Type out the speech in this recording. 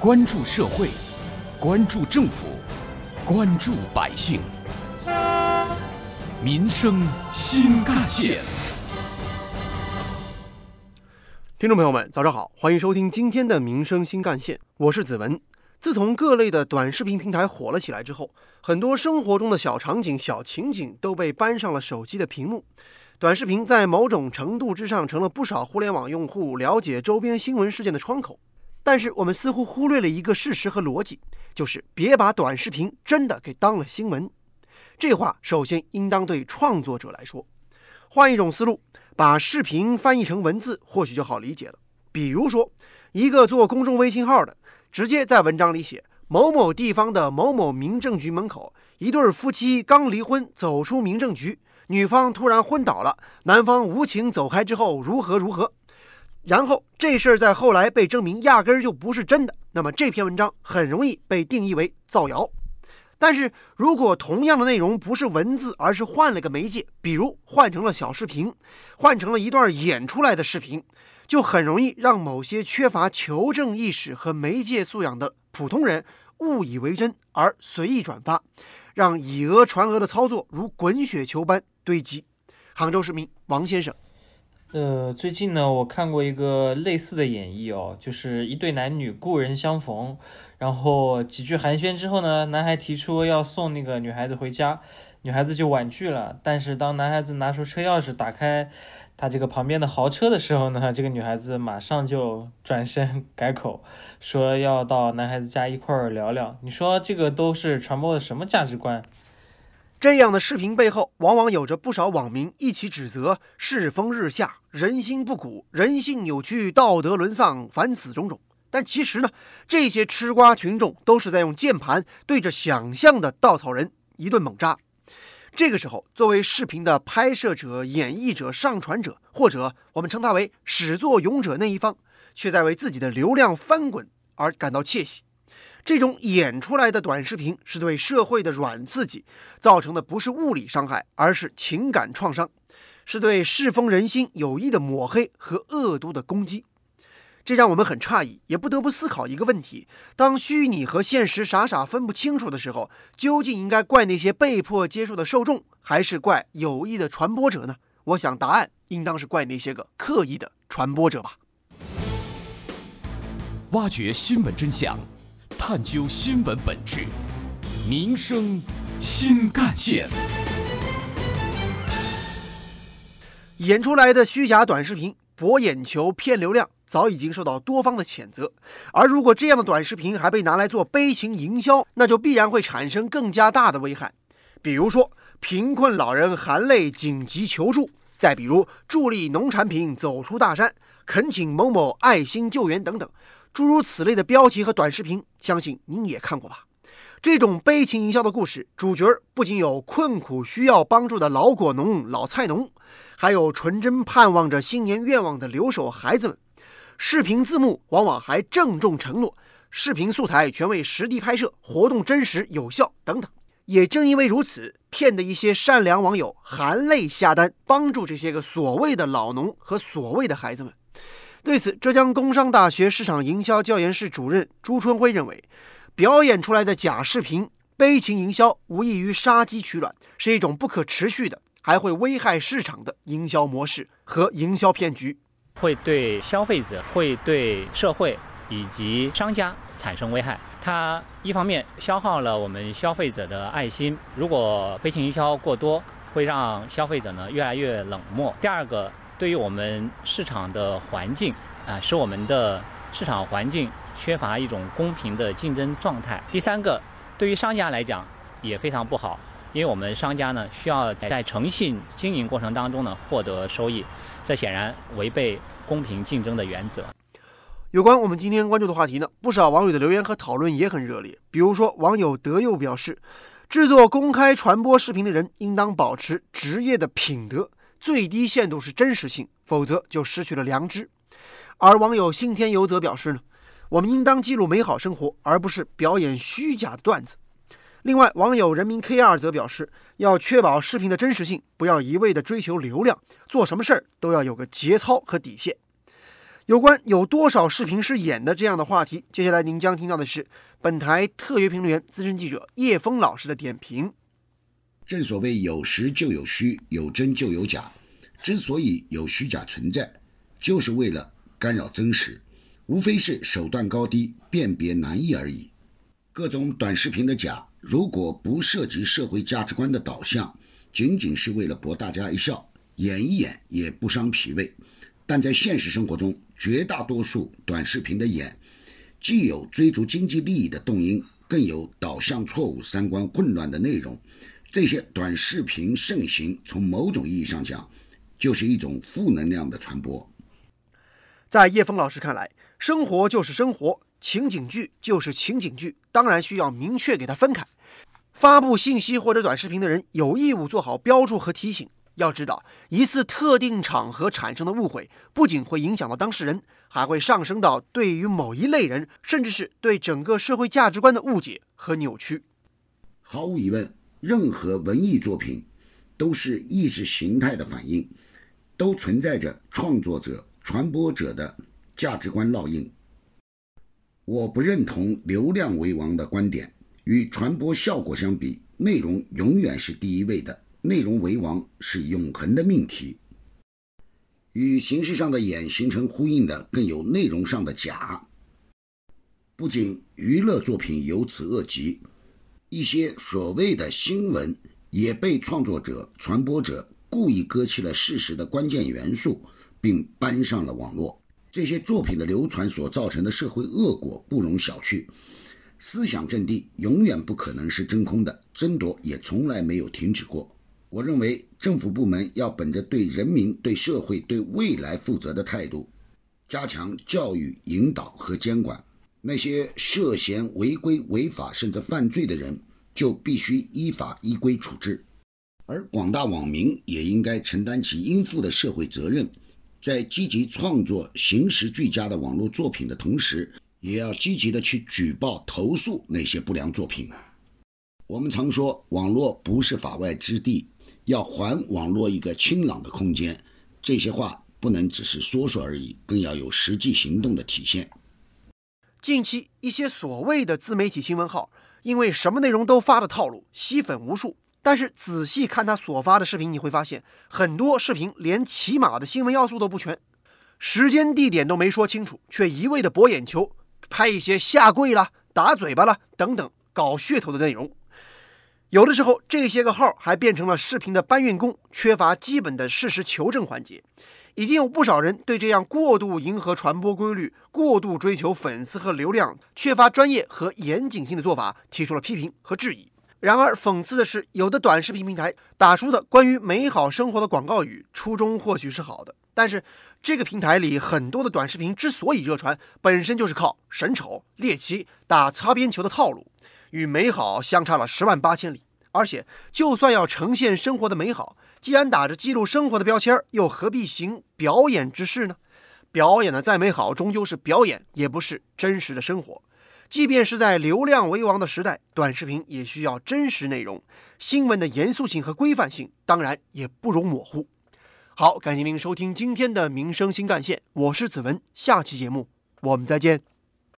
关注社会，关注政府，关注百姓，民生新干线。听众朋友们，早上好，欢迎收听今天的《民生新干线》，我是子文。自从各类的短视频平台火了起来之后，很多生活中的小场景、小情景都被搬上了手机的屏幕。短视频在某种程度之上成了不少互联网用户了解周边新闻事件的窗口。但是我们似乎忽略了一个事实和逻辑，就是别把短视频真的给当了新闻。这话首先应当对创作者来说。换一种思路，把视频翻译成文字，或许就好理解了。比如说，一个做公众微信号的，直接在文章里写某某地方的某某民政局门口，一对夫妻刚离婚走出民政局，女方突然昏倒了，男方无情走开之后如何如何。然后这事儿在后来被证明压根儿就不是真的，那么这篇文章很容易被定义为造谣。但是如果同样的内容不是文字，而是换了个媒介，比如换成了小视频，换成了一段演出来的视频，就很容易让某些缺乏求证意识和媒介素养的普通人误以为真而随意转发，让以讹传讹的操作如滚雪球般堆积。杭州市民王先生。呃，最近呢，我看过一个类似的演绎哦，就是一对男女故人相逢，然后几句寒暄之后呢，男孩提出要送那个女孩子回家，女孩子就婉拒了。但是当男孩子拿出车钥匙打开他这个旁边的豪车的时候呢，这个女孩子马上就转身 改口，说要到男孩子家一块儿聊聊。你说这个都是传播的什么价值观？这样的视频背后，往往有着不少网民一起指责世风日下、人心不古、人性扭曲、道德沦丧，凡此种种。但其实呢，这些吃瓜群众都是在用键盘对着想象的稻草人一顿猛扎。这个时候，作为视频的拍摄者、演绎者、上传者，或者我们称他为始作俑者那一方，却在为自己的流量翻滚而感到窃喜。这种演出来的短视频是对社会的软刺激，造成的不是物理伤害，而是情感创伤，是对世风人心有意的抹黑和恶毒的攻击。这让我们很诧异，也不得不思考一个问题：当虚拟和现实傻傻分不清楚的时候，究竟应该怪那些被迫接受的受众，还是怪有意的传播者呢？我想答案应当是怪那些个刻意的传播者吧。挖掘新闻真相。探究新闻本质，民生新干线。演出来的虚假短视频博眼球、骗流量，早已经受到多方的谴责。而如果这样的短视频还被拿来做悲情营销，那就必然会产生更加大的危害。比如说，贫困老人含泪紧急求助；再比如，助力农产品走出大山，恳请某某爱心救援等等。诸如此类的标题和短视频，相信您也看过吧？这种悲情营销的故事，主角不仅有困苦需要帮助的老果农、老菜农，还有纯真盼望着新年愿望的留守孩子们。视频字幕往往还郑重承诺，视频素材全为实地拍摄，活动真实有效等等。也正因为如此，骗得一些善良网友含泪下单，帮助这些个所谓的老农和所谓的孩子们。对此，浙江工商大学市场营销教研室主任朱春辉认为，表演出来的假视频悲情营销无异于杀鸡取卵，是一种不可持续的，还会危害市场的营销模式和营销骗局，会对消费者、会对社会以及商家产生危害。它一方面消耗了我们消费者的爱心，如果悲情营销过多，会让消费者呢越来越冷漠。第二个。对于我们市场的环境啊，使我们的市场环境缺乏一种公平的竞争状态。第三个，对于商家来讲也非常不好，因为我们商家呢需要在诚信经营过程当中呢获得收益，这显然违背公平竞争的原则。有关我们今天关注的话题呢，不少网友的留言和讨论也很热烈。比如说，网友德佑表示，制作公开传播视频的人应当保持职业的品德。最低限度是真实性，否则就失去了良知。而网友信天游则表示呢，我们应当记录美好生活，而不是表演虚假的段子。另外，网友人民 K 二则表示，要确保视频的真实性，不要一味的追求流量，做什么事儿都要有个节操和底线。有关有多少视频是演的这样的话题，接下来您将听到的是本台特约评论员、资深记者叶峰老师的点评。正所谓有实就有虚，有真就有假。之所以有虚假存在，就是为了干扰真实，无非是手段高低、辨别难易而已。各种短视频的假，如果不涉及社会价值观的导向，仅仅是为了博大家一笑，演一演也不伤脾胃。但在现实生活中，绝大多数短视频的演，既有追逐经济利益的动因，更有导向错误、三观混乱的内容。这些短视频盛行，从某种意义上讲，就是一种负能量的传播。在叶峰老师看来，生活就是生活，情景剧就是情景剧，当然需要明确给它分开。发布信息或者短视频的人有义务做好标注和提醒。要知道，一次特定场合产生的误会，不仅会影响到当事人，还会上升到对于某一类人，甚至是对整个社会价值观的误解和扭曲。毫无疑问。任何文艺作品都是意识形态的反应，都存在着创作者、传播者的价值观烙印。我不认同流量为王的观点。与传播效果相比，内容永远是第一位的。内容为王是永恒的命题。与形式上的演形成呼应的，更有内容上的假。不仅娱乐作品有此恶疾。一些所谓的新闻也被创作者、传播者故意割弃了事实的关键元素，并搬上了网络。这些作品的流传所造成的社会恶果不容小觑。思想阵地永远不可能是真空的，争夺也从来没有停止过。我认为政府部门要本着对人民、对社会、对未来负责的态度，加强教育、引导和监管。那些涉嫌违规违法甚至犯罪的人，就必须依法依规处置，而广大网民也应该承担起应负的社会责任，在积极创作形式俱佳的网络作品的同时，也要积极的去举报投诉那些不良作品。我们常说网络不是法外之地，要还网络一个清朗的空间，这些话不能只是说说而已，更要有实际行动的体现。近期一些所谓的自媒体新闻号，因为什么内容都发的套路，吸粉无数。但是仔细看他所发的视频，你会发现很多视频连起码的新闻要素都不全，时间地点都没说清楚，却一味的博眼球，拍一些下跪啦、打嘴巴啦等等搞噱头的内容。有的时候，这些个号还变成了视频的搬运工，缺乏基本的事实求证环节。已经有不少人对这样过度迎合传播规律、过度追求粉丝和流量、缺乏专业和严谨性的做法提出了批评和质疑。然而，讽刺的是，有的短视频平台打出的关于美好生活的广告语，初衷或许是好的，但是这个平台里很多的短视频之所以热传，本身就是靠神丑、猎奇、打擦边球的套路，与美好相差了十万八千里。而且，就算要呈现生活的美好，既然打着记录生活的标签，又何必行表演之事呢？表演的再美好，终究是表演，也不是真实的生活。即便是在流量为王的时代，短视频也需要真实内容。新闻的严肃性和规范性，当然也不容模糊。好，感谢您收听今天的《民生新干线》，我是子文，下期节目我们再见。